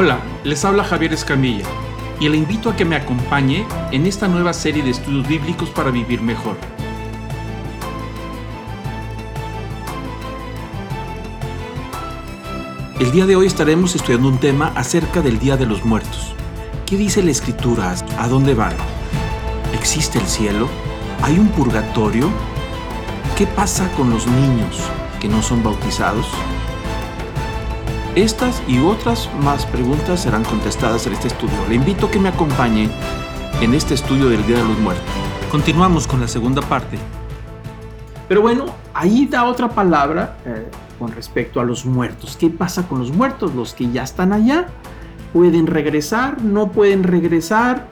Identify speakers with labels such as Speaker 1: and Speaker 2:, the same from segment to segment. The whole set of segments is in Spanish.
Speaker 1: Hola, les habla Javier Escamilla y le invito a que me acompañe en esta nueva serie de estudios bíblicos para vivir mejor. El día de hoy estaremos estudiando un tema acerca del Día de los Muertos. ¿Qué dice la Escritura? ¿A dónde van? ¿Existe el cielo? ¿Hay un purgatorio? ¿Qué pasa con los niños que no son bautizados? Estas y otras más preguntas serán contestadas en este estudio. Le invito a que me acompañe en este estudio del Día de los Muertos. Continuamos con la segunda parte. Pero bueno, ahí da otra palabra eh, con respecto a los muertos. ¿Qué pasa con los muertos? Los que ya están allá, ¿pueden regresar? ¿No pueden regresar?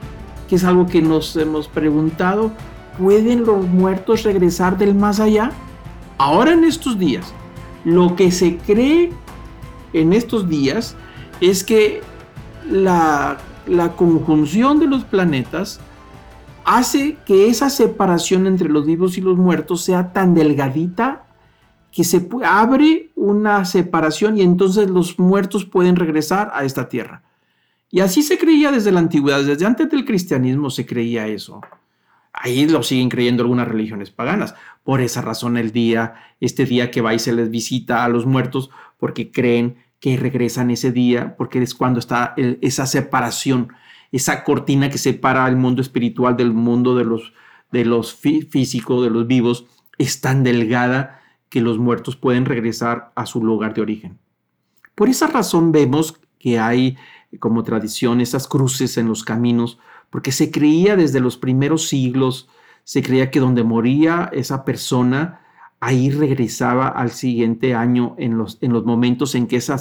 Speaker 1: Que es algo que nos hemos preguntado. ¿Pueden los muertos regresar del más allá? Ahora en estos días, lo que se cree en estos días es que la, conjunción de los planetas hace que esa separación entre los vivos y los muertos sea tan delgadita que se abre una separación y entonces los muertos pueden regresar a esta tierra. Y así se creía desde la antigüedad, desde antes del cristianismo se creía eso. Ahí lo siguen creyendo algunas religiones paganas. Por esa razón el día, este día que va y se les visita a los muertos, porque creen que regresan ese día, porque es cuando está esa separación, esa cortina que separa el mundo espiritual del mundo de los, de los físicos, de los vivos, es tan delgada que los muertos pueden regresar a su lugar de origen. Por esa razón vemos que hay como tradición esas cruces en los caminos, porque se creía desde los primeros siglos, se creía que donde moría esa persona, ahí regresaba al siguiente año en los, en los momentos en que esa,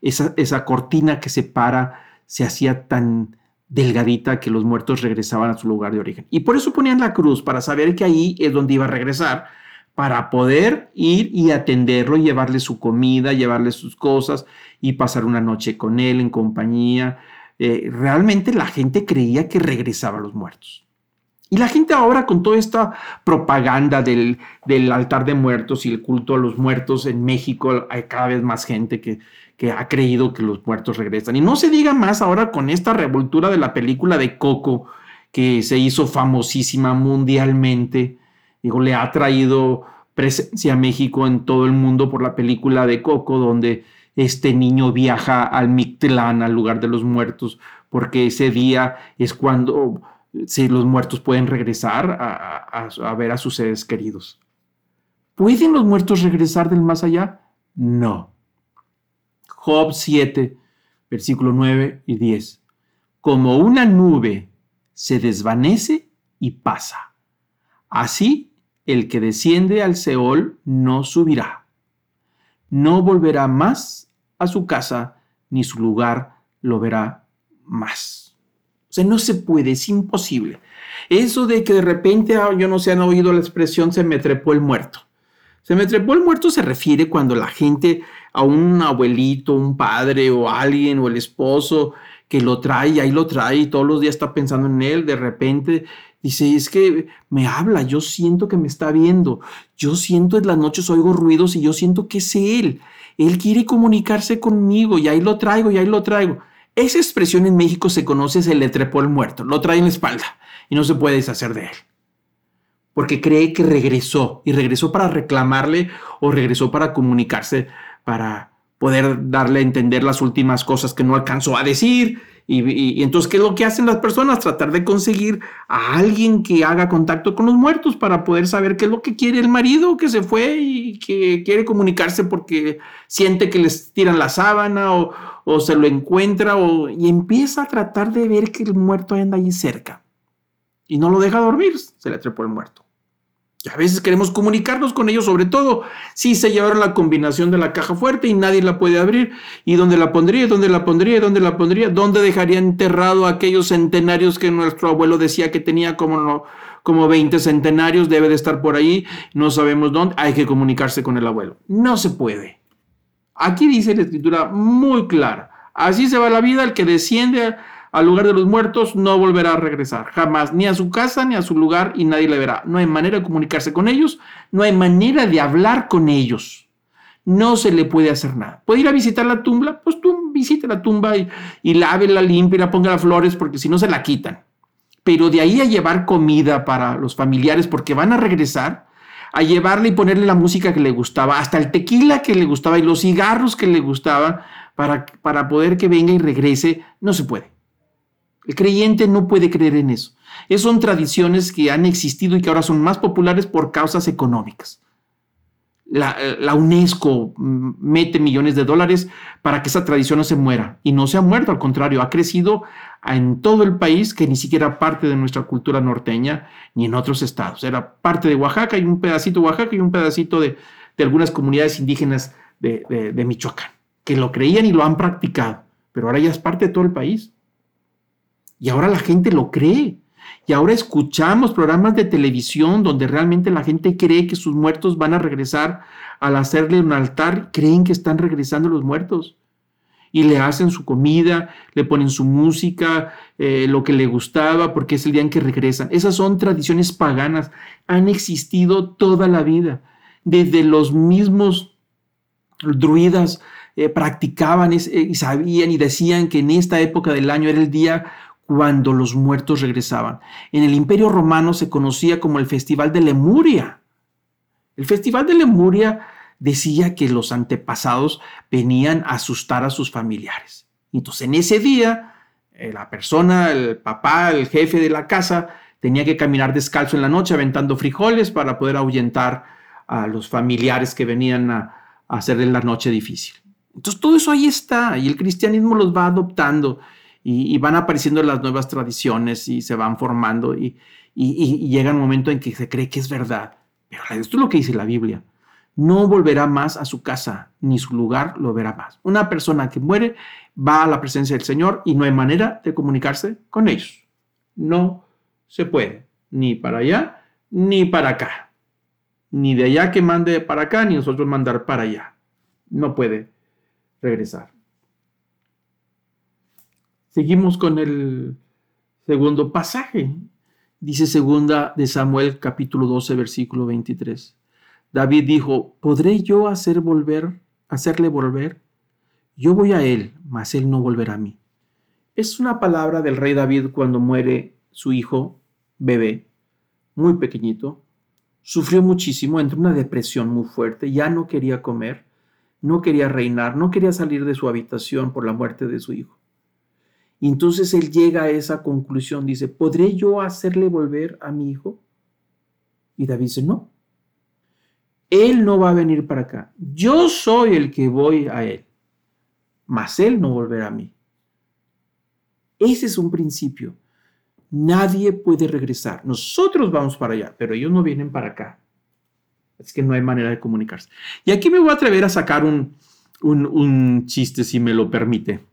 Speaker 1: esa, esa cortina que separa se hacía tan delgadita que los muertos regresaban a su lugar de origen. Y por eso ponían la cruz, para saber que ahí es donde iba a regresar, para poder ir y atenderlo, llevarle su comida, llevarle sus cosas y pasar una noche con él en compañía. Eh, realmente la gente creía que regresaba a los muertos. Y la gente ahora con toda esta propaganda del, altar de muertos y el culto a los muertos en México, hay cada vez más gente que, que ha creído que los muertos regresan. Y no se diga más ahora con esta revoltura de la película de Coco, que se hizo famosísima mundialmente. Digo, le ha traído presencia a México en todo el mundo por la película de Coco, donde este niño viaja al Mictlán, al lugar de los muertos, porque ese día es cuando si los muertos pueden regresar a, ver a sus seres queridos. ¿Pueden los muertos regresar del más allá? No. Job 7, versículo 9 y 10. Como una nube se desvanece y pasa. Así el que desciende al Seol no subirá. No volverá más a su casa, ni su lugar lo verá más. O sea, no se puede, es imposible. Eso de que de repente, ah, yo no sé, han oído la expresión se me trepó el muerto. Se me trepó el muerto se refiere cuando la gente, a un abuelito, un padre o alguien o el esposo que lo trae, y ahí lo trae y todos los días está pensando en él, de repente dice, es que me habla, yo siento que me está viendo, yo siento en las noches oigo ruidos y yo siento que es él. Él quiere comunicarse conmigo y ahí lo traigo y ahí lo traigo. Esa expresión en México se conoce, se le trepó el muerto, lo trae en la espalda y no se puede deshacer de él. Porque cree que regresó y regresó para reclamarle o regresó para comunicarse, para poder darle a entender las últimas cosas que no alcanzó a decir y, entonces, ¿qué es lo que hacen las personas? Tratar de conseguir a alguien que haga contacto con los muertos para poder saber qué es lo que quiere el marido que se fue y que quiere comunicarse porque siente que les tiran la sábana o, o se lo encuentra o, y empieza a tratar de ver que el muerto anda ahí cerca. Y no lo deja dormir, se le trepó el muerto. Y a veces queremos comunicarnos con ellos, sobre todo si se llevaron la combinación de la caja fuerte y nadie la puede abrir. ¿Y dónde la pondría? ¿Dónde la pondría? ¿Dónde la pondría? ¿Dónde dejaría enterrado aquellos centenarios que nuestro abuelo decía que tenía como, como 20 centenarios? Debe de estar por ahí. No sabemos dónde. Hay que comunicarse con el abuelo. No se puede. Aquí dice la escritura muy clara. Así se va la vida el que desciende al lugar de los muertos no volverá a regresar, jamás, ni a su casa ni a su lugar y nadie le verá. No hay manera de comunicarse con ellos, no hay manera de hablar con ellos. No se le puede hacer nada. ¿Puede ir a visitar la tumba? Pues tú visite la tumba y, y lávela, limpia ponga las flores, porque si no se la quitan. Pero de ahí a llevar comida para los familiares, porque van a regresar, a llevarle y ponerle la música que le gustaba, hasta el tequila que le gustaba y los cigarros que le gustaba, para, para poder que venga y regrese, no se puede. El creyente no puede creer en eso. Esas son tradiciones que han existido y que ahora son más populares por causas económicas. La, UNESCO mete millones de dólares para que esa tradición no se muera. Y no se ha muerto, al contrario, ha crecido en todo el país, que ni siquiera parte de nuestra cultura norteña, ni en otros estados. Era parte de Oaxaca y un pedacito de Oaxaca y un pedacito de, algunas comunidades indígenas de, de Michoacán, que lo creían y lo han practicado. Pero ahora ya es parte de todo el país. Y ahora la gente lo cree. Y ahora escuchamos programas de televisión donde realmente la gente cree que sus muertos van a regresar al hacerle un altar, creen que están regresando los muertos. Y le hacen su comida, le ponen su música, eh, lo que le gustaba, porque es el día en que regresan. Esas son tradiciones paganas, han existido toda la vida. Desde los mismos druidas eh, practicaban eh, y sabían y decían que en esta época del año era el día cuando los muertos regresaban. En el Imperio Romano se conocía como el Festival de Lemuria. El Festival de Lemuria decía que los antepasados venían a asustar a sus familiares. Entonces en ese día, eh, la persona, el papá, el jefe de la casa, tenía que caminar descalzo en la noche aventando frijoles para poder ahuyentar a los familiares que venían a, a hacerle la noche difícil. Entonces todo eso ahí está y el cristianismo los va adoptando y, van apareciendo las nuevas tradiciones y se van formando y, llega un momento en que se cree que es verdad. Pero esto es lo que dice la Biblia. No volverá más a su casa, ni su lugar lo verá más. Una persona que muere va a la presencia del Señor y no hay manera de comunicarse con ellos. No se puede, ni para allá, ni para acá. Ni de allá que mande para acá, ni nosotros mandar para allá. No puede regresar. Seguimos con el segundo pasaje. Dice segunda de Samuel capítulo 12 versículo 23. David dijo, ¿podré yo hacer volver, hacerle volver? Yo voy a él, mas él no volverá a mí. Es una palabra del rey David cuando muere su hijo, bebé, muy pequeñito. Sufrió muchísimo, entró en una depresión muy fuerte, ya no quería comer, no quería reinar, no quería salir de su habitación por la muerte de su hijo. Y entonces él llega a esa conclusión, dice, ¿podré yo hacerle volver a mi hijo? Y David dice, no, él no va a venir para acá, yo soy el que voy a él, mas él no volverá a mí. Ese es un principio. Nadie puede regresar. Nosotros vamos para allá, pero ellos no vienen para acá. Es que no hay manera de comunicarse. Y aquí me voy a atrever a sacar un, un, un chiste, si me lo permite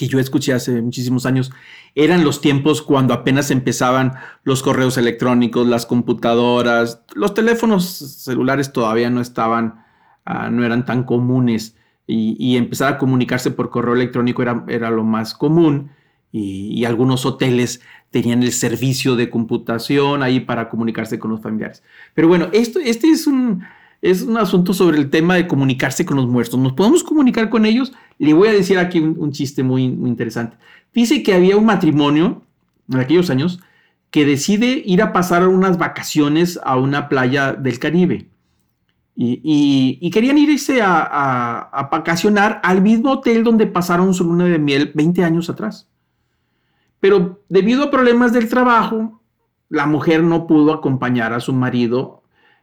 Speaker 1: que yo escuché hace muchísimos años, eran los tiempos cuando apenas empezaban los correos electrónicos, las computadoras, los teléfonos celulares todavía no estaban, ah, no eran tan comunes y, empezar a comunicarse por correo electrónico era, era lo más común y, algunos hoteles tenían el servicio de computación ahí para comunicarse con los familiares. Pero bueno, esto, este es un, es un asunto sobre el tema de comunicarse con los muertos. ¿Nos podemos comunicar con ellos? Le voy a decir aquí un, chiste muy, interesante. Dice que había un matrimonio en aquellos años que decide ir a pasar unas vacaciones a una playa del Caribe. Y, querían irse a, vacacionar al mismo hotel donde pasaron su luna de miel 20 años atrás. Pero debido a problemas del trabajo, la mujer no pudo acompañar a su marido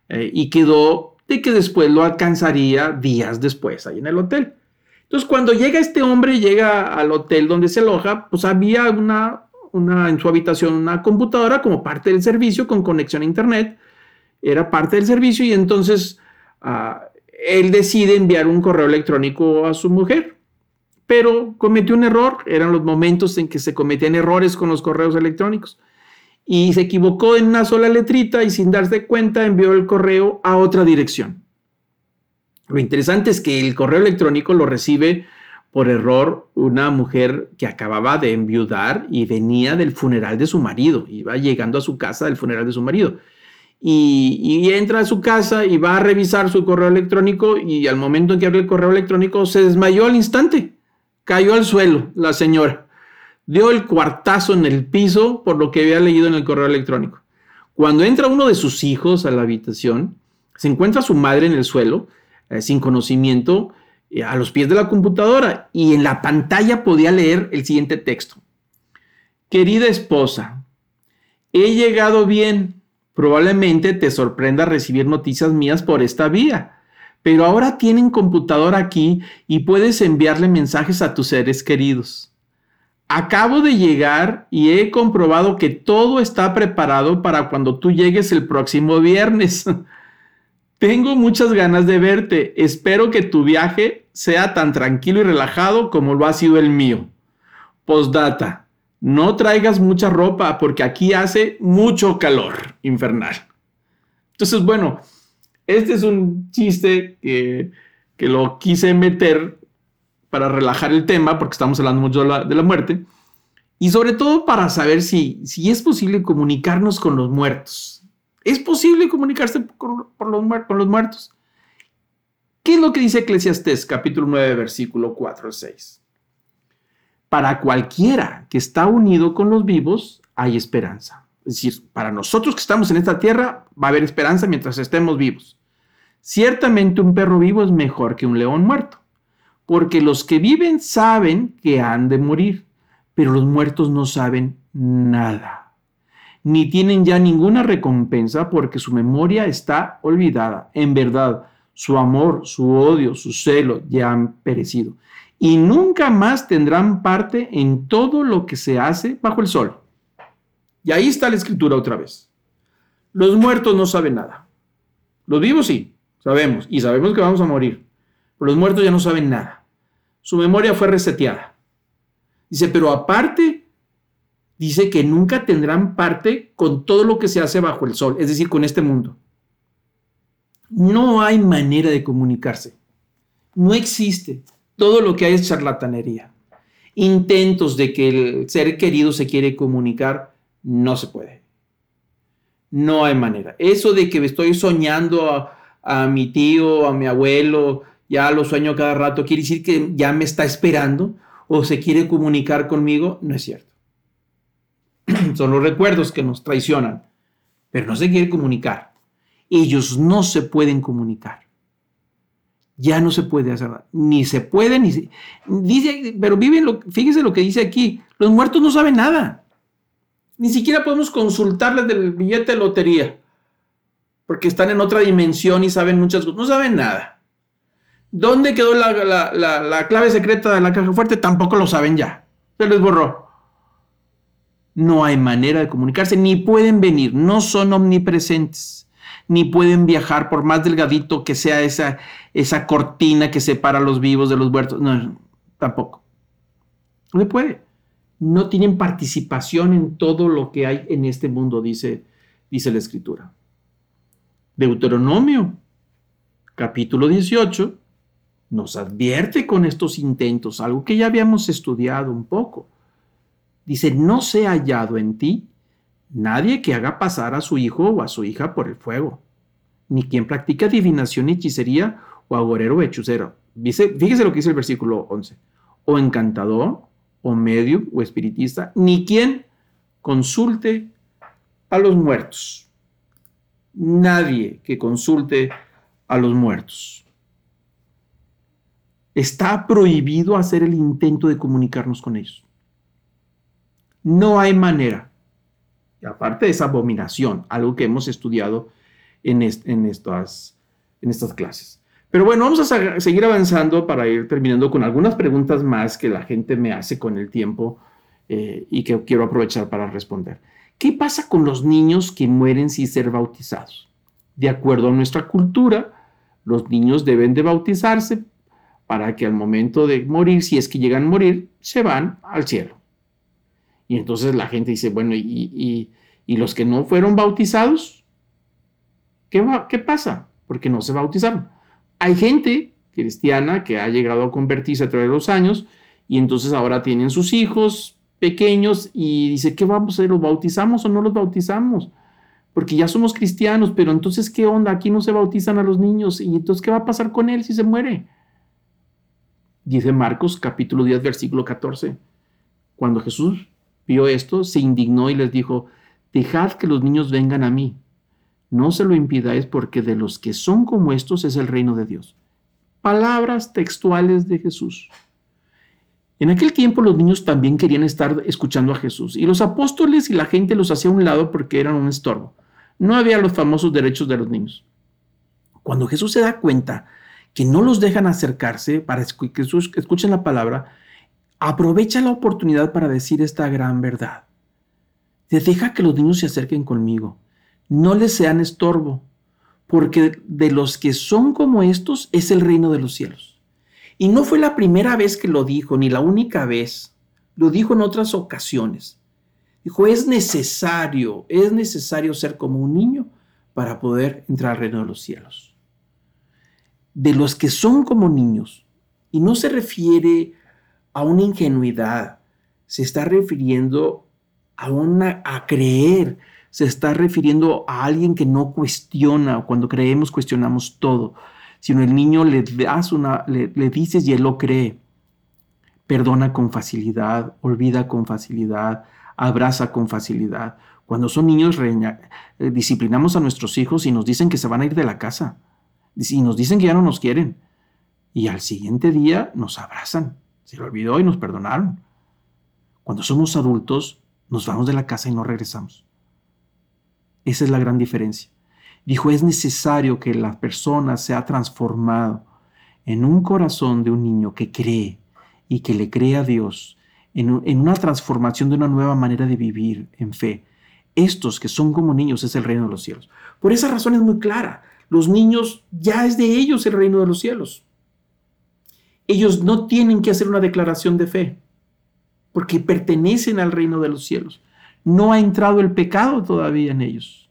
Speaker 1: eh, y quedó de que después lo alcanzaría días después ahí en el hotel. Entonces, cuando llega este hombre, llega al hotel donde se aloja, pues había una, una en su habitación una computadora como parte del servicio con conexión a internet. Era parte del servicio y entonces ah, él decide enviar un correo electrónico a su mujer. Pero cometió un error, eran los momentos en que se cometían errores con los correos electrónicos y se equivocó en una sola letrita y sin darse cuenta envió el correo a otra dirección. Lo interesante es que el correo electrónico lo recibe por error una mujer que acababa de enviudar y venía del funeral de su marido, iba llegando a su casa del funeral de su marido. Y, y, entra a su casa y va a revisar su correo electrónico y al momento en que abre el correo electrónico se desmayó al instante. cayó al suelo la señora. Dio el cuartazo en el piso por lo que había leído en el correo electrónico. Cuando entra uno de sus hijos a la habitación, se encuentra su madre en el suelo, eh, sin conocimiento, eh, a los pies de la computadora y en la pantalla podía leer el siguiente texto. Querida esposa, he llegado bien. Probablemente te sorprenda recibir noticias mías por esta vía pero ahora tienen computadora aquí y puedes enviarle mensajes a tus seres queridos. Acabo de llegar y he comprobado que todo está preparado para cuando tú llegues el próximo viernes. Tengo muchas ganas de verte. Espero que tu viaje sea tan tranquilo y relajado como lo ha sido el mío. Postdata. No traigas mucha ropa porque aquí hace mucho calor infernal. Entonces, bueno, este es un chiste que, lo quise meter para relajar el tema, porque estamos hablando mucho de la, muerte, y sobre todo para saber si, si, es posible comunicarnos con los muertos. ¿Es posible comunicarse con, los, muertos? ¿Qué es lo que dice Eclesiastés capítulo 9, versículo 4 al 6? Para cualquiera que está unido con los vivos, hay esperanza. Es decir, para nosotros que estamos en esta tierra, va a haber esperanza mientras estemos vivos. Ciertamente un perro vivo es mejor que un león muerto, porque los que viven saben que han de morir, pero los muertos no saben nada, ni tienen ya ninguna recompensa porque su memoria está olvidada. En verdad, su amor, su odio, su celo ya han perecido, y nunca más tendrán parte en todo lo que se hace bajo el sol. Y ahí está la escritura otra vez. Los muertos no saben nada. Los vivos sí. Sabemos, y sabemos que vamos a morir. Los muertos ya no saben nada. Su memoria fue reseteada. Dice, pero aparte, dice que nunca tendrán parte con todo lo que se hace bajo el sol, es decir, con este mundo. No hay manera de comunicarse. No existe. Todo lo que hay es charlatanería. Intentos de que el ser querido se quiere comunicar, no se puede. No hay manera. Eso de que estoy soñando a mi tío, a mi abuelo, ya lo sueño cada rato, quiere decir que ya me está esperando o se quiere comunicar conmigo, no es cierto. Son los recuerdos que nos traicionan, pero no se quiere comunicar. Ellos no se pueden comunicar. Ya no se puede hacer nada. Ni se puede, ni se... Dice, pero viven. Fíjese lo que dice aquí. Los muertos no saben nada. Ni siquiera podemos consultarles del billete de lotería porque están en otra dimensión y saben muchas cosas. No saben nada. ¿Dónde quedó la, clave secreta de la caja fuerte? Tampoco lo saben ya. Se les borró. No hay manera de comunicarse, ni pueden venir, no son omnipresentes, ni pueden viajar por más delgadito que sea esa, esa cortina que separa a los vivos de los muertos. No, tampoco. No se puede. No tienen participación en todo lo que hay en este mundo, dice, dice la escritura. Deuteronomio, capítulo 18, nos advierte con estos intentos, algo que ya habíamos estudiado un poco. Dice, no se ha hallado en ti nadie que haga pasar a su hijo o a su hija por el fuego, ni quien practique adivinación, hechicería o agorero o hechicero. Fíjese lo que dice el versículo 11. O encantador, o medio, o espiritista, ni quien consulte a los muertos nadie que consulte a los muertos. Está prohibido hacer el intento de comunicarnos con ellos. No hay manera. Y aparte de esa abominación, algo que hemos estudiado en, estas, clases. Pero bueno, vamos a seguir avanzando para ir terminando con algunas preguntas más que la gente me hace con el tiempo eh, y que quiero aprovechar para responder. ¿Qué pasa con los niños que mueren sin ser bautizados? De acuerdo a nuestra cultura, los niños deben de bautizarse para que al momento de morir, si es que llegan a morir, se van al cielo. Y entonces la gente dice, bueno, ¿y, los que no fueron bautizados? ¿Qué, ¿Qué pasa? Porque no se bautizaron. Hay gente cristiana que ha llegado a convertirse a través de los años y entonces ahora tienen sus hijos, pequeños y dice, ¿qué vamos a hacer? ¿Los bautizamos o no los bautizamos? Porque ya somos cristianos, pero entonces, ¿qué onda? Aquí no se bautizan a los niños. ¿Y entonces qué va a pasar con él si se muere? Dice Marcos capítulo 10, versículo 14. Cuando Jesús vio esto, se indignó y les dijo, dejad que los niños vengan a mí. No se lo impidáis porque de los que son como estos es el reino de Dios. Palabras textuales de Jesús. En aquel tiempo los niños también querían estar escuchando a Jesús y los apóstoles y la gente los hacía a un lado porque eran un estorbo. No había los famosos derechos de los niños. Cuando Jesús se da cuenta que no los dejan acercarse para que escuchen la palabra, aprovecha la oportunidad para decir esta gran verdad. deja que los niños se acerquen conmigo. No les sean estorbo, porque de los que son como estos es el reino de los cielos. Y no fue la primera vez que lo dijo, ni la única vez. Lo dijo en otras ocasiones. Dijo, es necesario, es necesario ser como un niño para poder entrar al reino de los cielos. De los que son como niños, y no se refiere a una ingenuidad, se está refiriendo a, una, a creer, se está refiriendo a alguien que no cuestiona, cuando creemos cuestionamos todo sino el niño le, das una, le, dices y él lo cree. Perdona con facilidad, olvida con facilidad, abraza con facilidad. Cuando son niños, eh, disciplinamos a nuestros hijos y nos dicen que se van a ir de la casa. Y nos dicen que ya no nos quieren. Y al siguiente día nos abrazan. Se lo olvidó y nos perdonaron. Cuando somos adultos, nos vamos de la casa y no regresamos. Esa es la gran diferencia. Dijo, es necesario que la persona sea transformado en un corazón de un niño que cree y que le cree a Dios, en, en una transformación de una nueva manera de vivir en fe. Estos que son como niños es el reino de los cielos. Por esa razón es muy clara. Los niños ya es de ellos el reino de los cielos. Ellos no tienen que hacer una declaración de fe porque pertenecen al reino de los cielos. No ha entrado el pecado todavía en ellos.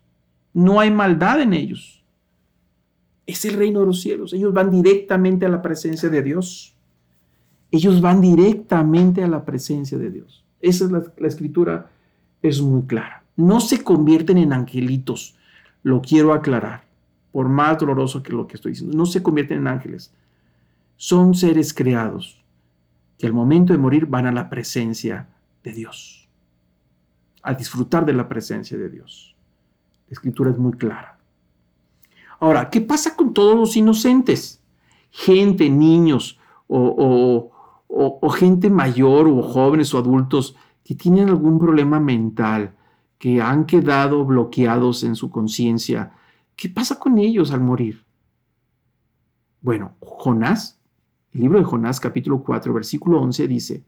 Speaker 1: No hay maldad en ellos. Es el reino de los cielos. Ellos van directamente a la presencia de Dios. Ellos van directamente a la presencia de Dios. Esa es la, escritura, es muy clara. No se convierten en angelitos. Lo quiero aclarar, por más doloroso que lo que estoy diciendo. No se convierten en ángeles. Son seres creados que al momento de morir van a la presencia de Dios, a disfrutar de la presencia de Dios. La escritura es muy clara. Ahora, ¿qué pasa con todos los inocentes? Gente, niños o, gente mayor o jóvenes o adultos que tienen algún problema mental, que han quedado bloqueados en su conciencia. ¿Qué pasa con ellos al morir? Bueno, Jonás, el libro de Jonás capítulo 4, versículo 11 dice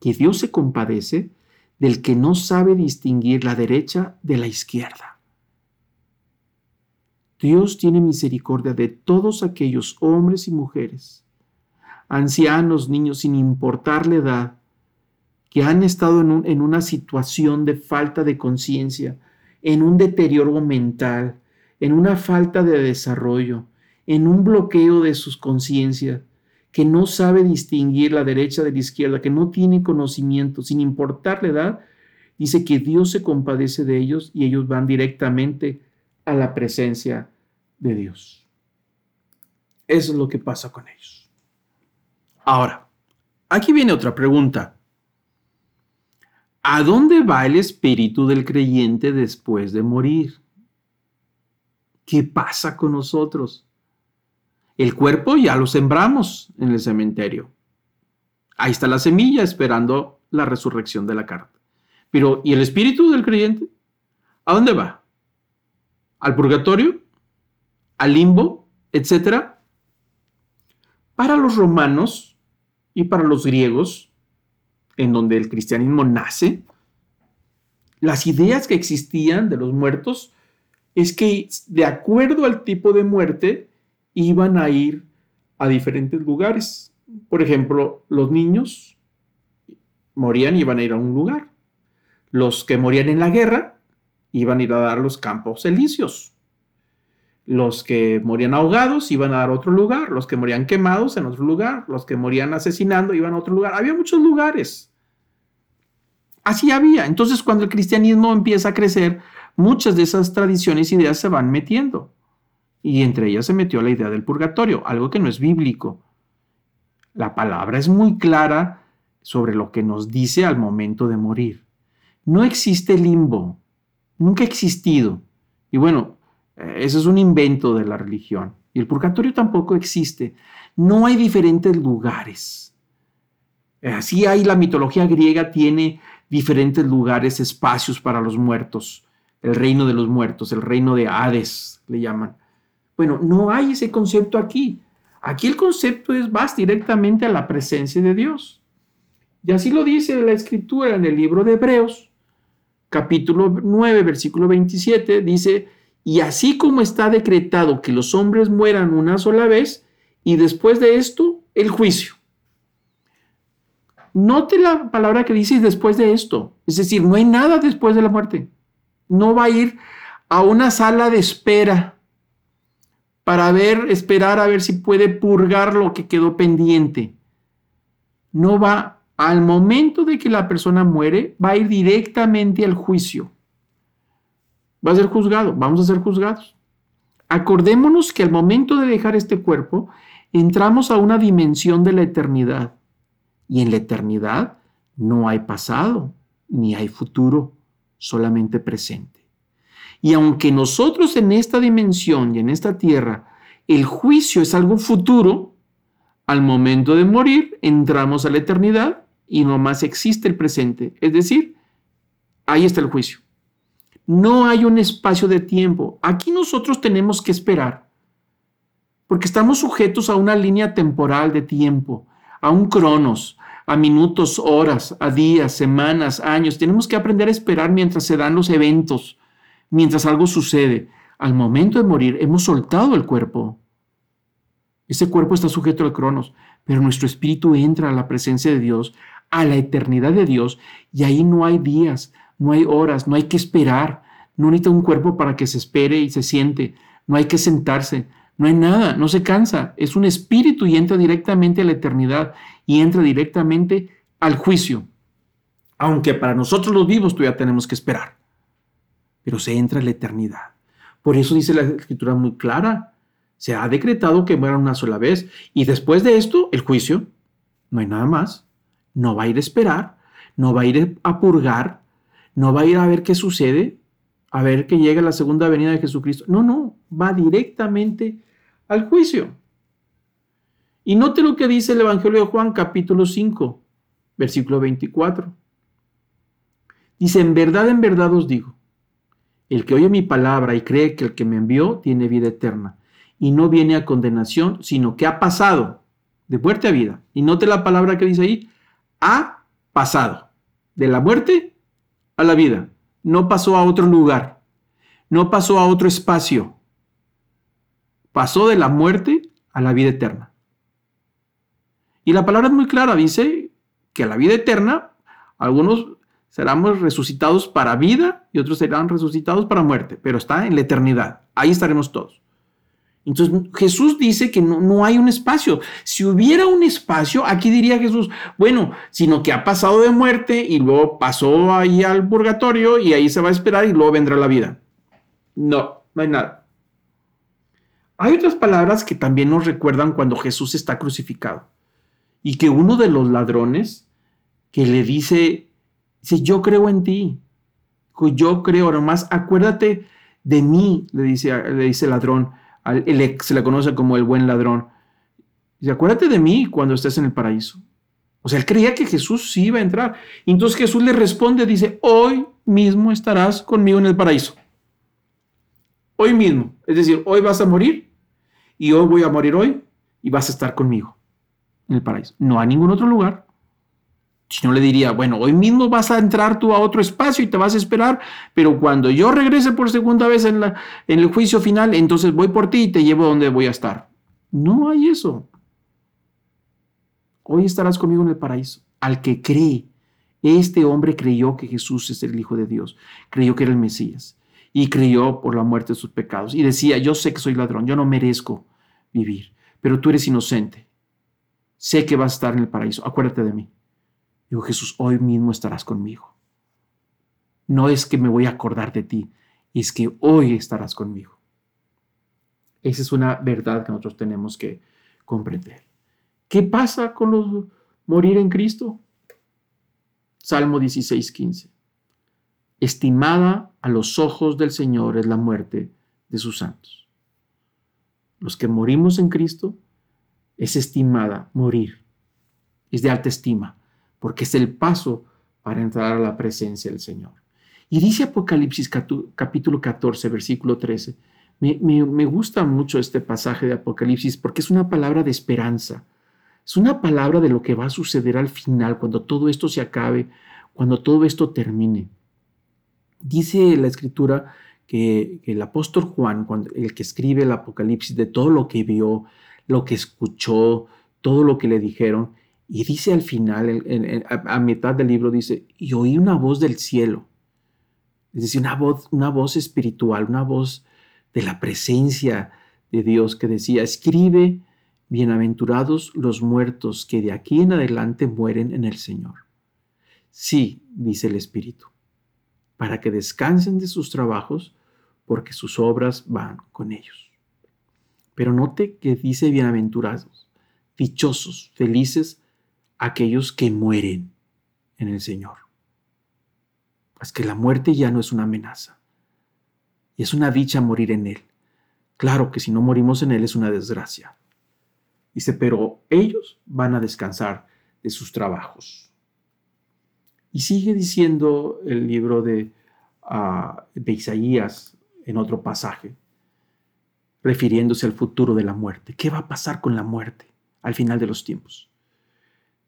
Speaker 1: que Dios se compadece del que no sabe distinguir la derecha de la izquierda. Dios tiene misericordia de todos aquellos hombres y mujeres, ancianos, niños, sin importar la edad, que han estado en, una situación de falta de conciencia, en un deterioro mental, en una falta de desarrollo, en un bloqueo de sus conciencias, que no sabe distinguir la derecha de la izquierda, que no tiene conocimiento, sin importar la edad, dice que Dios se compadece de ellos y ellos van directamente a la presencia de Dios. Eso es lo que pasa con ellos. Ahora, aquí viene otra pregunta. ¿A dónde va el espíritu del creyente después de morir? ¿Qué pasa con nosotros? El cuerpo ya lo sembramos en el cementerio. Ahí está la semilla esperando la resurrección de la carne. Pero, ¿y el espíritu del creyente? ¿A dónde va? ¿Al purgatorio? ¿Al limbo? ¿Etcétera? Para los romanos y para los griegos, en donde el cristianismo nace, las ideas que existían de los muertos es que de acuerdo al tipo de muerte iban a ir a diferentes lugares. Por ejemplo, los niños morían y iban a ir a un lugar. Los que morían en la guerra iban a ir a dar los campos elíseos. Los que morían ahogados iban a dar otro lugar, los que morían quemados en otro lugar, los que morían asesinando iban a otro lugar. Había muchos lugares. Así había. Entonces, cuando el cristianismo empieza a crecer, muchas de esas tradiciones e ideas se van metiendo. Y entre ellas se metió la idea del purgatorio, algo que no es bíblico. La palabra es muy clara sobre lo que nos dice al momento de morir. No existe limbo, nunca ha existido. Y bueno, eh, eso es un invento de la religión. Y el purgatorio tampoco existe. No hay diferentes lugares. Así hay la mitología griega tiene diferentes lugares, espacios para los muertos. El reino de los muertos, el reino de Hades, le llaman. Bueno, no hay ese concepto aquí. Aquí el concepto es vas directamente a la presencia de Dios. Y así lo dice la escritura en el libro de Hebreos, capítulo 9, versículo 27, dice, y así como está decretado que los hombres mueran una sola vez, y después de esto, el juicio. Note la palabra que dice después de esto. Es decir, no hay nada después de la muerte. No va a ir a una sala de espera para ver, esperar a ver si puede purgar lo que quedó pendiente. No va, al momento de que la persona muere, va a ir directamente al juicio. Va a ser juzgado, vamos a ser juzgados. Acordémonos que al momento de dejar este cuerpo, entramos a una dimensión de la eternidad y en la eternidad no hay pasado ni hay futuro, solamente presente. Y aunque nosotros en esta dimensión y en esta tierra el juicio es algo futuro, al momento de morir entramos a la eternidad y no más existe el presente. Es decir, ahí está el juicio. No hay un espacio de tiempo. Aquí nosotros tenemos que esperar, porque estamos sujetos a una línea temporal de tiempo, a un cronos, a minutos, horas, a días, semanas, años. Tenemos que aprender a esperar mientras se dan los eventos, mientras algo sucede. Al momento de morir hemos soltado el cuerpo. Ese cuerpo está sujeto al cronos, pero nuestro espíritu entra a la presencia de Dios, a la eternidad de Dios, y ahí no hay días, no hay horas, no hay que esperar. No necesita un cuerpo para que se espere y se siente. No hay que sentarse. No hay nada, no se cansa. Es un espíritu y entra directamente a la eternidad y entra directamente al juicio. Aunque para nosotros los vivos todavía tenemos que esperar. Pero se entra a la eternidad. Por eso dice la escritura muy clara. Se ha decretado que mueran una sola vez. Y después de esto, el juicio. No hay nada más. No va a ir a esperar. No va a ir a purgar. No va a ir a ver qué sucede. A ver que llega la segunda venida de Jesucristo. No, no. Va directamente al juicio. Y note lo que dice el Evangelio de Juan capítulo 5, versículo 24. Dice, en verdad, en verdad os digo, el que oye mi palabra y cree que el que me envió tiene vida eterna y no viene a condenación, sino que ha pasado de muerte a vida. Y note la palabra que dice ahí, ha pasado de la muerte a la vida. No pasó a otro lugar, no pasó a otro espacio, pasó de la muerte a la vida eterna. Y la palabra es muy clara, dice que la vida eterna, algunos seremos resucitados para vida y otros serán resucitados para muerte, pero está en la eternidad. Ahí estaremos todos. Entonces Jesús dice que no, no, hay un espacio. Si hubiera un espacio, aquí diría Jesús, bueno, sino que ha pasado de muerte y luego pasó ahí al purgatorio y ahí se va a esperar y luego vendrá la vida. No, no hay nada. Hay otras palabras que también nos recuerdan cuando Jesús está crucificado y que uno de los ladrones que le dice, dice, yo creo en ti, yo creo, nomás acuérdate de mí, le dice, le dice el ladrón, se le conoce como el buen ladrón. Dice, acuérdate de mí cuando estés en el paraíso. O sea, él creía que Jesús sí iba a entrar. entonces Jesús le responde, dice, hoy mismo estarás conmigo en el paraíso. Hoy mismo. Es decir, hoy vas a morir y hoy voy a morir hoy y vas a estar conmigo en el paraíso. No hay ningún otro lugar. Si no le diría, bueno, hoy mismo vas a entrar tú a otro espacio y te vas a esperar, pero cuando yo regrese por segunda vez en, la, en el juicio final, entonces voy por ti y te llevo donde voy a estar. No hay eso. Hoy estarás conmigo en el paraíso. Al que cree, este hombre creyó que Jesús es el Hijo de Dios, creyó que era el Mesías y creyó por la muerte de sus pecados. Y decía, yo sé que soy ladrón, yo no merezco vivir, pero tú eres inocente. Sé que vas a estar en el paraíso, acuérdate de mí. Digo, Jesús, hoy mismo estarás conmigo. No es que me voy a acordar de ti, es que hoy estarás conmigo. Esa es una verdad que nosotros tenemos que comprender. ¿Qué pasa con los morir en Cristo? Salmo 16, 15. Estimada a los ojos del Señor es la muerte de sus santos. Los que morimos en Cristo es estimada morir. Es de alta estima, porque es el paso para entrar a la presencia del Señor. Y dice Apocalipsis capítulo 14, versículo 13. Me, me, gusta mucho este pasaje de Apocalipsis porque es una palabra de esperanza. Es una palabra de lo que va a suceder al final, cuando todo esto se acabe, cuando todo esto termine. Dice la escritura que, el apóstol Juan, el que escribe el Apocalipsis, de todo lo que vio, lo que escuchó, todo lo que le dijeron, y dice al final, a, mitad del libro, dice, y oí una voz del cielo, es decir, una voz, una voz espiritual, una voz de la presencia de Dios que decía, escribe, bienaventurados los muertos que de aquí en adelante mueren en el Señor. Sí, dice el Espíritu, para que descansen de sus trabajos, porque sus obras van con ellos. Pero note que dice bienaventurados, dichosos, felices aquellos que mueren en el Señor. Es que la muerte ya no es una amenaza. Y es una dicha morir en Él. Claro que si no morimos en Él es una desgracia. Dice, pero ellos van a descansar de sus trabajos. Y sigue diciendo el libro de, uh, de Isaías en otro pasaje, refiriéndose al futuro de la muerte. ¿Qué va a pasar con la muerte al final de los tiempos?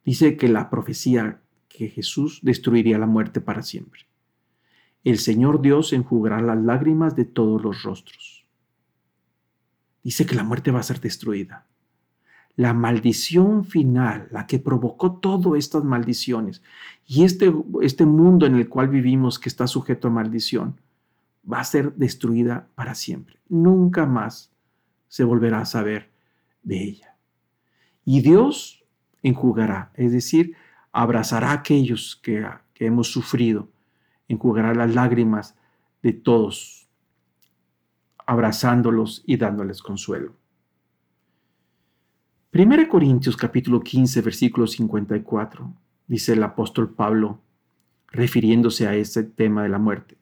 Speaker 1: Dice que la profecía que Jesús destruiría la muerte para siempre. El Señor Dios enjugará las lágrimas de todos los rostros. Dice que la muerte va a ser destruida la maldición final, la que provocó todas estas maldiciones y este, este mundo en el cual vivimos que está sujeto a maldición, va a ser destruida para siempre. Nunca más se volverá a saber de ella. Y Dios enjugará, es decir, abrazará a aquellos que, que hemos sufrido, enjugará las lágrimas de todos, abrazándolos y dándoles consuelo. 1 Corintios capítulo 15, versículo 54, dice el apóstol Pablo, refiriéndose a ese tema de la muerte.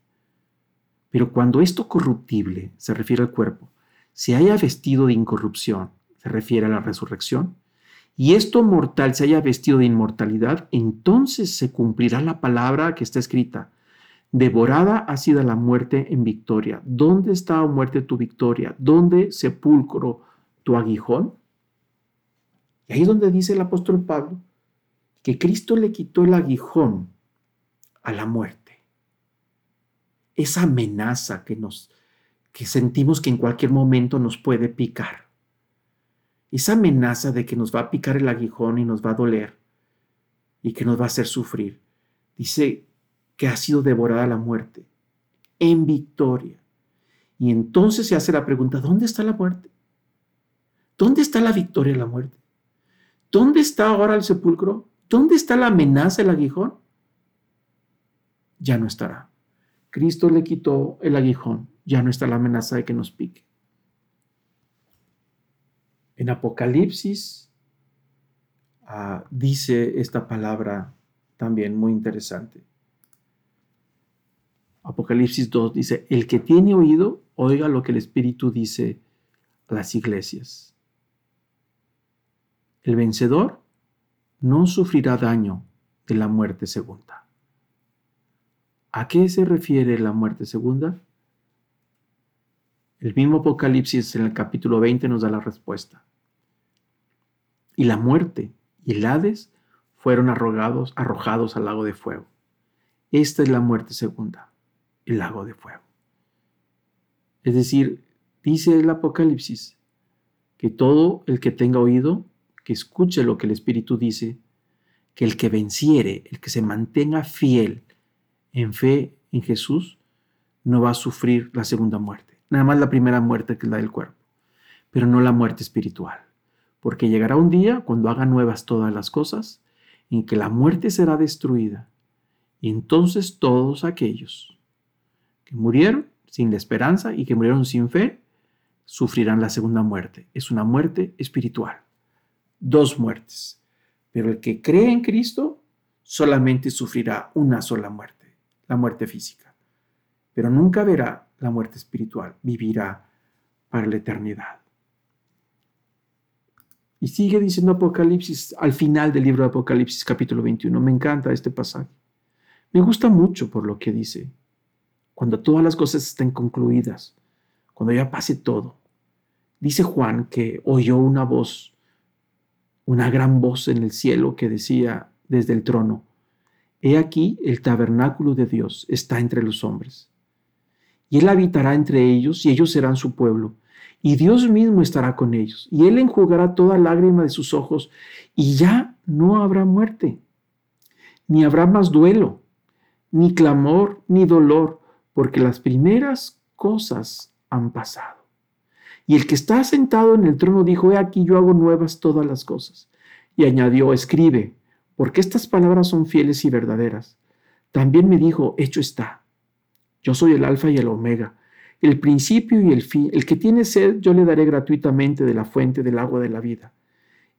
Speaker 1: Pero cuando esto corruptible se refiere al cuerpo, se haya vestido de incorrupción, se refiere a la resurrección, y esto mortal se haya vestido de inmortalidad, entonces se cumplirá la palabra que está escrita. Devorada ha sido la muerte en victoria. ¿Dónde está, oh muerte, tu victoria? ¿Dónde, sepulcro, tu aguijón? Y ahí es donde dice el apóstol Pablo que Cristo le quitó el aguijón a la muerte. Esa amenaza que nos que sentimos que en cualquier momento nos puede picar. Esa amenaza de que nos va a picar el aguijón y nos va a doler y que nos va a hacer sufrir. Dice que ha sido devorada la muerte en victoria. Y entonces se hace la pregunta, ¿dónde está la muerte? ¿Dónde está la victoria de la muerte? ¿Dónde está ahora el sepulcro? ¿Dónde está la amenaza del aguijón? Ya no estará. Cristo le quitó el aguijón, ya no está la amenaza de que nos pique. En Apocalipsis ah, dice esta palabra también muy interesante. Apocalipsis 2 dice, el que tiene oído, oiga lo que el Espíritu dice a las iglesias. El vencedor no sufrirá daño de la muerte segunda. ¿A qué se refiere la muerte segunda? El mismo Apocalipsis en el capítulo 20 nos da la respuesta. Y la muerte y el Hades fueron arrojados, arrojados al lago de fuego. Esta es la muerte segunda, el lago de fuego. Es decir, dice el Apocalipsis que todo el que tenga oído que escuche lo que el Espíritu dice, que el que venciere, el que se mantenga fiel en fe en Jesús, no va a sufrir la segunda muerte. Nada más la primera muerte que es la del cuerpo, pero no la muerte espiritual. Porque llegará un día cuando haga nuevas todas las cosas, en que la muerte será destruida. Y entonces todos aquellos que murieron sin la esperanza y que murieron sin fe, sufrirán la segunda muerte. Es una muerte espiritual dos muertes, pero el que cree en Cristo solamente sufrirá una sola muerte, la muerte física, pero nunca verá la muerte espiritual, vivirá para la eternidad. Y sigue diciendo Apocalipsis al final del libro de Apocalipsis capítulo 21. Me encanta este pasaje. Me gusta mucho por lo que dice. Cuando todas las cosas estén concluidas, cuando ya pase todo. Dice Juan que oyó una voz, una gran voz en el cielo que decía desde el trono, He aquí el tabernáculo de Dios está entre los hombres. Y él habitará entre ellos y ellos serán su pueblo y Dios mismo estará con ellos, y Él enjugará toda lágrima de sus ojos, y ya no habrá muerte, ni habrá más duelo, ni clamor, ni dolor, porque las primeras cosas han pasado. Y el que está sentado en el trono dijo, he aquí yo hago nuevas todas las cosas. Y añadió, escribe, porque estas palabras son fieles y verdaderas. También me dijo, hecho está. Yo soy el alfa y el omega el principio y el fin. El que tiene sed, yo le daré gratuitamente de la fuente del agua de la vida.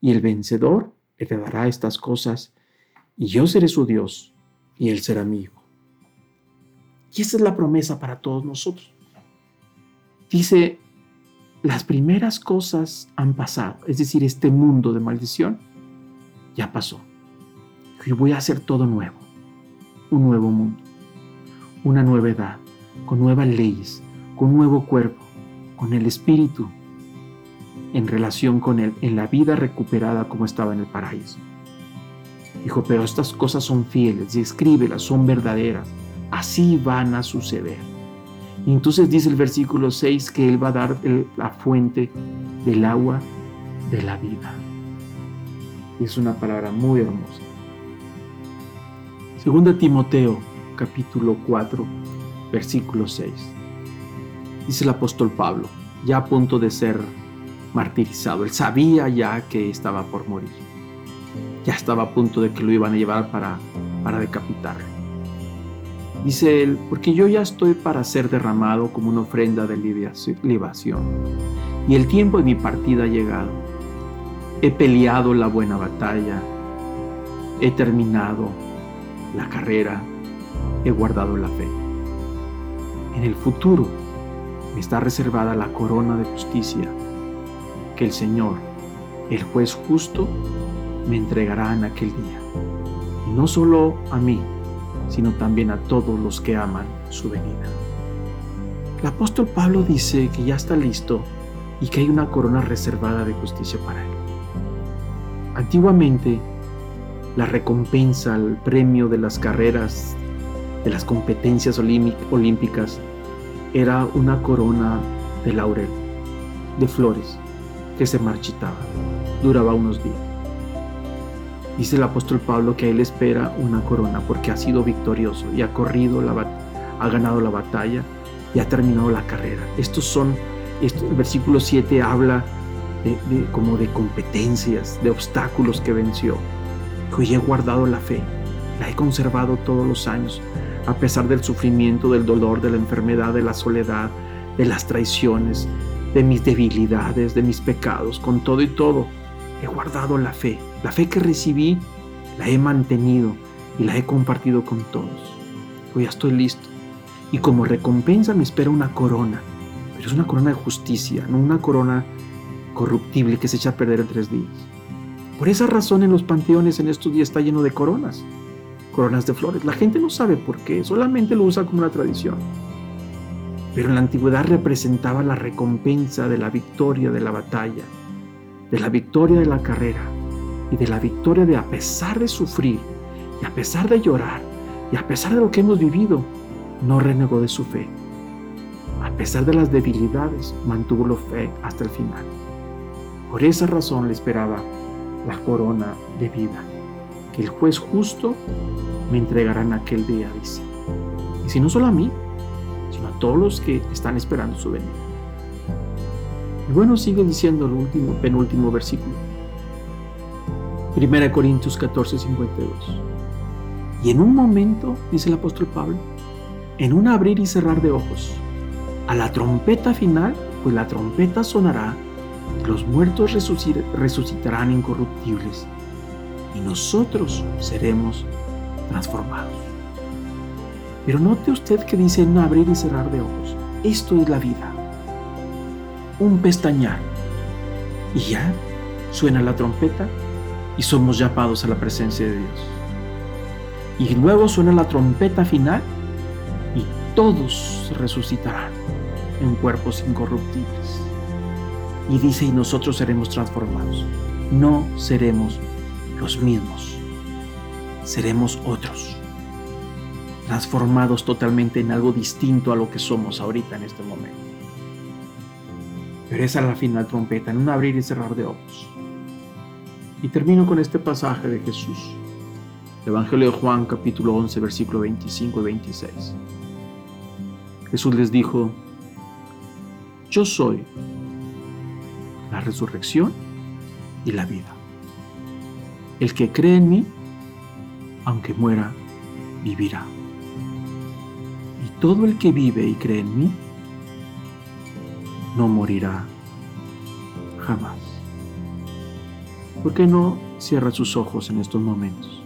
Speaker 1: Y el vencedor heredará estas cosas, y yo seré su Dios, y él será mi hijo. Y esa es la promesa para todos nosotros. Dice, las primeras cosas han pasado, es decir, este mundo de maldición ya pasó. Y voy a hacer todo nuevo, un nuevo mundo, una nueva edad, con nuevas leyes, con nuevo cuerpo, con el espíritu, en relación con él, en la vida recuperada como estaba en el paraíso. Dijo, pero estas cosas son fieles. Y escríbelas, son verdaderas, así van a suceder. Y entonces dice el versículo 6 que Él va a dar la fuente del agua de la vida. Es una palabra muy hermosa. Segunda Timoteo, capítulo 4, versículo 6 dice el apóstol Pablo, ya a punto de ser martirizado. Él sabía ya que estaba por morir. Ya estaba a punto de que lo iban a llevar para, para. Dice él, porque yo ya estoy para ser derramado como una ofrenda de libación. Y el tiempo de mi partida ha llegado. He peleado la buena batalla. He terminado la carrera. He guardado la fe. En el futuro está reservada la corona de justicia que el Señor, el juez justo, me entregará en aquel día. Y no solo a mí, sino también a todos los que aman su venida. El apóstol Pablo dice que ya está listo y que hay una corona reservada de justicia para él. Antiguamente, la recompensa, el premio de las carreras, de las competencias olímpicas, era una corona de laurel, de flores, que se marchitaba. Duraba unos días. Dice el apóstol Pablo que él espera una corona porque ha sido victorioso y ha corrido, ha ganado la batalla y ha terminado la carrera. Estos son, el versículo 7 habla de, como de competencias, de obstáculos que venció. Hoy he guardado la fe, la he conservado todos los años a pesar del sufrimiento, del dolor, de la enfermedad, de la soledad, de las traiciones, de mis debilidades, de mis pecados, con todo y todo, he guardado la fe. La fe que recibí, la he mantenido y la he compartido con todos. Hoy ya estoy listo. Y como recompensa me espera una corona, pero es una corona de justicia, no una corona corruptible que se echa a perder en tres días. Por esa razón en los panteones en estos días está lleno de coronas coronas de flores. La gente no sabe por qué, solamente lo usa como una tradición. Pero en la antigüedad representaba la recompensa de la victoria de la batalla, de la victoria de la carrera y de la victoria de a pesar de sufrir y a pesar de llorar y a pesar de lo que hemos vivido, no renegó de su fe. A pesar de las debilidades, mantuvo la fe hasta el final. Por esa razón le esperaba la corona de vida que el juez justo me entregará en aquel día, dice. Y si no solo a mí, sino a todos los que están esperando su venida. Y bueno, sigue diciendo el último, penúltimo versículo. 1 Corintios 14, 52. Y en un momento, dice el apóstol Pablo, en un abrir y cerrar de ojos, a la trompeta final, pues la trompeta sonará Los muertos resucitarán incorruptibles y nosotros seremos transformados. Pero note usted que dice no abrir y cerrar de ojos. Esto es la vida. Un pestañar. Y ya suena la trompeta y somos llamados a la presencia de Dios. Y luego suena la trompeta final y todos resucitarán en cuerpos incorruptibles. Y dice, y nosotros seremos transformados. No seremos los mismos, seremos otros, transformados totalmente en algo distinto a lo que somos ahorita en este momento. Pero esa es la final trompeta, en un abrir y cerrar de ojos. Y termino con este pasaje de Jesús. Evangelio de Juan capítulo 11 versículo 25 y 26. Jesús les dijo, yo soy la resurrección y la vida. El que cree en mí, aunque muera, vivirá. Y todo el que vive y cree en mí, no morirá jamás. ¿Por qué no cierra sus ojos en estos momentos?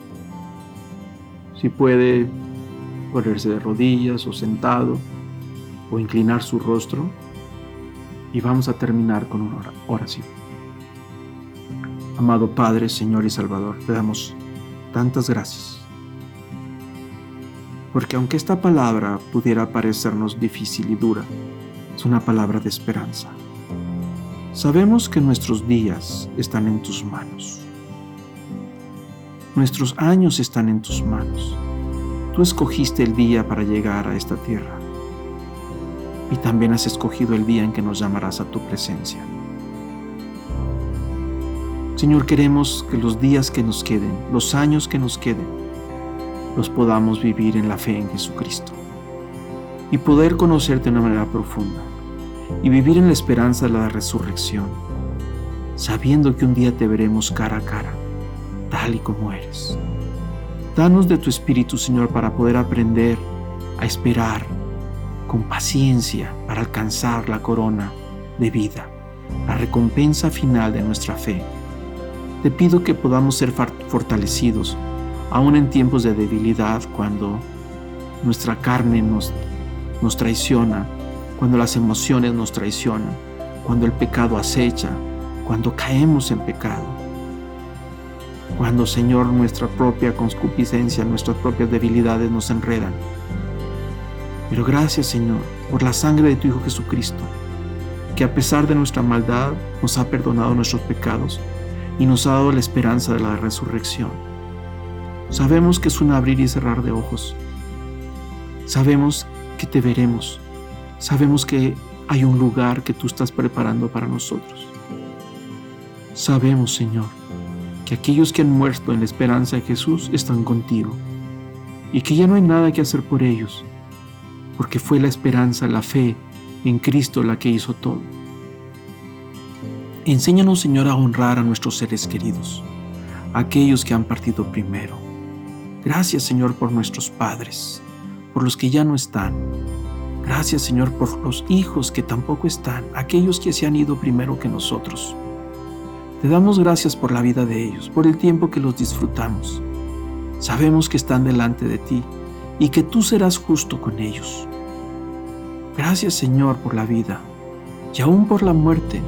Speaker 1: Si puede ponerse de rodillas o sentado o inclinar su rostro y vamos a terminar con una oración. Amado Padre, Señor y Salvador, te damos tantas gracias. Porque aunque esta palabra pudiera parecernos difícil y dura, es una palabra de esperanza. Sabemos que nuestros días están en tus manos. Nuestros años están en tus manos. Tú escogiste el día para llegar a esta tierra. Y también has escogido el día en que nos llamarás a tu presencia. Señor, queremos que los días que nos queden, los años que nos queden, los podamos vivir en la fe en Jesucristo y poder conocerte de una manera profunda y vivir en la esperanza de la resurrección, sabiendo que un día te veremos cara a cara, tal y como eres. Danos de tu Espíritu, Señor, para poder aprender a esperar con paciencia para alcanzar la corona de vida, la recompensa final de nuestra fe te pido que podamos ser fortalecidos, aún en tiempos de debilidad, cuando nuestra carne nos, nos traiciona, cuando las emociones nos traicionan, cuando el pecado acecha, cuando caemos en pecado. Cuando, Señor, nuestra propia concupiscencia, nuestras propias debilidades nos enredan. Pero gracias, Señor, por la sangre de tu Hijo Jesucristo, que a pesar de nuestra maldad nos ha perdonado nuestros pecados y nos ha dado la esperanza de la resurrección. Sabemos que es un abrir y cerrar de ojos. Sabemos que te veremos. Sabemos que hay un lugar que tú estás preparando para nosotros. Sabemos, Señor, que aquellos que han muerto en la esperanza de Jesús están contigo y que ya no hay nada que hacer por ellos, porque fue la esperanza, la fe en Cristo la que hizo todo. Enséñanos, Señor, a honrar a nuestros seres queridos, aquellos que han partido primero. Gracias, Señor, por nuestros padres, por los que ya no están. Gracias, Señor, por los hijos que tampoco están, aquellos que se han ido primero que nosotros. Te damos gracias por la vida de ellos, por el tiempo que los disfrutamos. Sabemos que están delante de ti y que tú serás justo con ellos. Gracias, Señor, por la vida y aún por la muerte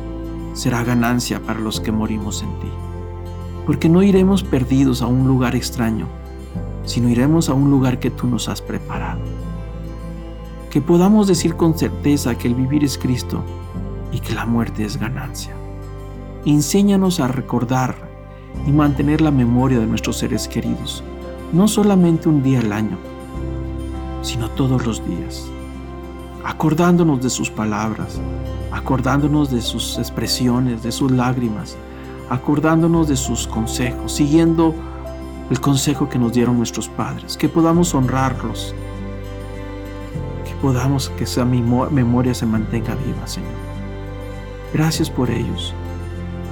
Speaker 1: será ganancia para los que morimos en ti. Porque no iremos perdidos a un lugar extraño, sino iremos a un lugar que tú nos has preparado. Que podamos decir con certeza que el vivir es Cristo y que la muerte es ganancia. Enséñanos a recordar y mantener la memoria de nuestros seres queridos, no solamente un día al año, sino todos los días, acordándonos de sus palabras, acordándonos de sus expresiones, de sus lágrimas, acordándonos de sus consejos, siguiendo el consejo que nos dieron nuestros padres, que podamos honrarlos, podamos que esa memoria se mantenga viva, Señor. Gracias por ellos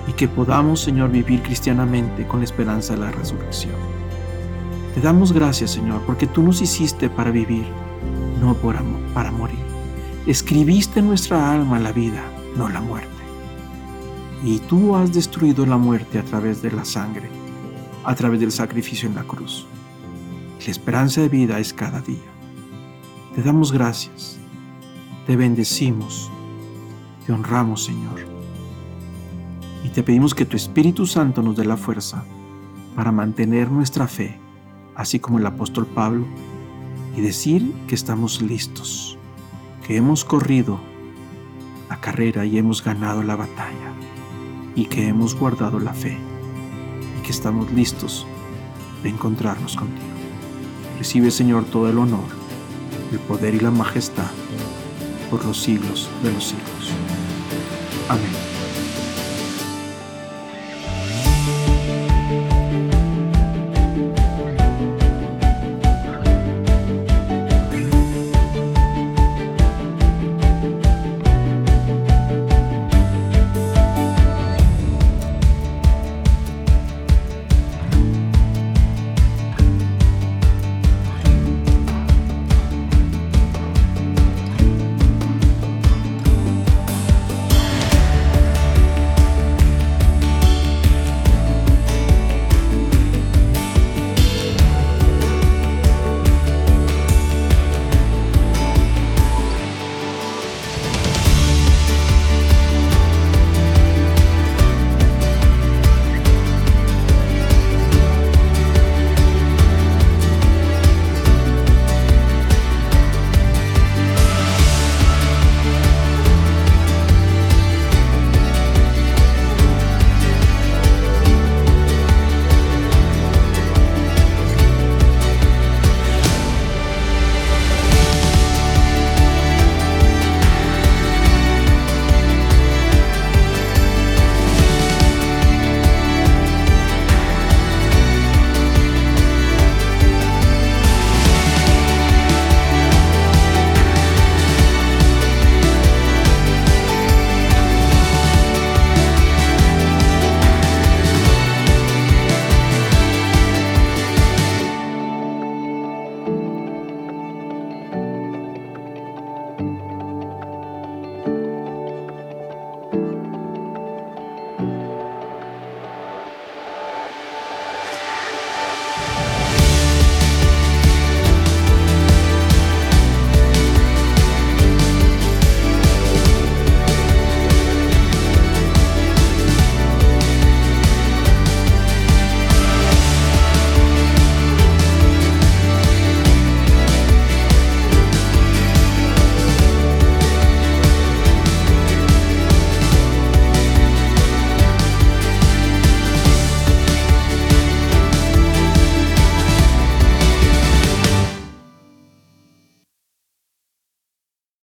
Speaker 1: y que podamos, Señor, vivir cristianamente con la esperanza de la resurrección. Te damos gracias, Señor, porque tú nos hiciste para vivir, no para morir. Escribiste en nuestra alma la vida, no la muerte. Y tú has destruido la muerte a través de la sangre, a través del sacrificio en la cruz. La esperanza de vida es cada día. Te damos gracias, te bendecimos, te honramos, Señor. Y te pedimos que tu Espíritu Santo nos dé la fuerza para mantener nuestra fe, así como el apóstol Pablo, y decir que estamos listos, que hemos corrido la carrera y hemos ganado la batalla, y que hemos guardado la fe, y que estamos listos de encontrarnos contigo. Recibe, Señor, todo el honor, el poder y la majestad por los siglos de los siglos. Amén.